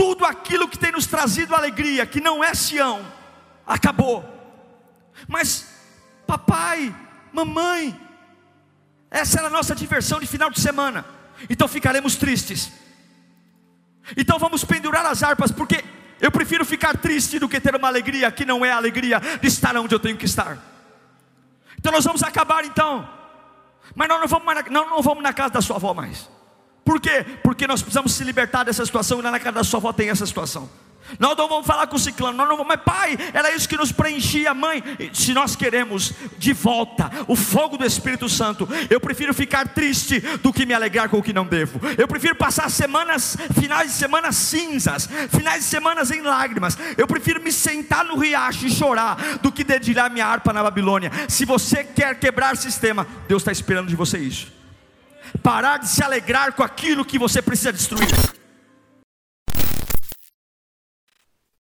tudo aquilo que tem nos trazido alegria, que não é Sião, acabou. Mas, papai, mamãe, essa era a nossa diversão de final de semana, então ficaremos tristes. Então vamos pendurar as harpas, porque eu prefiro ficar triste do que ter uma alegria que não é a alegria de estar onde eu tenho que estar. Então nós vamos acabar então, mas nós não vamos, na, não, não vamos na casa da sua avó mais. Por quê? Porque nós precisamos se libertar dessa situação e lá na casa da sua avó tem essa situação. Nós não vamos falar com o ciclano, nós não vamos, mas pai, era isso que nos preenchia, mãe. Se nós queremos de volta o fogo do Espírito Santo, eu prefiro ficar triste do que me alegrar com o que não devo. Eu prefiro passar semanas, finais de semana cinzas, finais de semanas em lágrimas. Eu prefiro me sentar no riacho e chorar do que dedilhar minha harpa na Babilônia. Se você quer quebrar sistema, Deus está esperando de você isso. Parar de se alegrar com aquilo que você precisa destruir.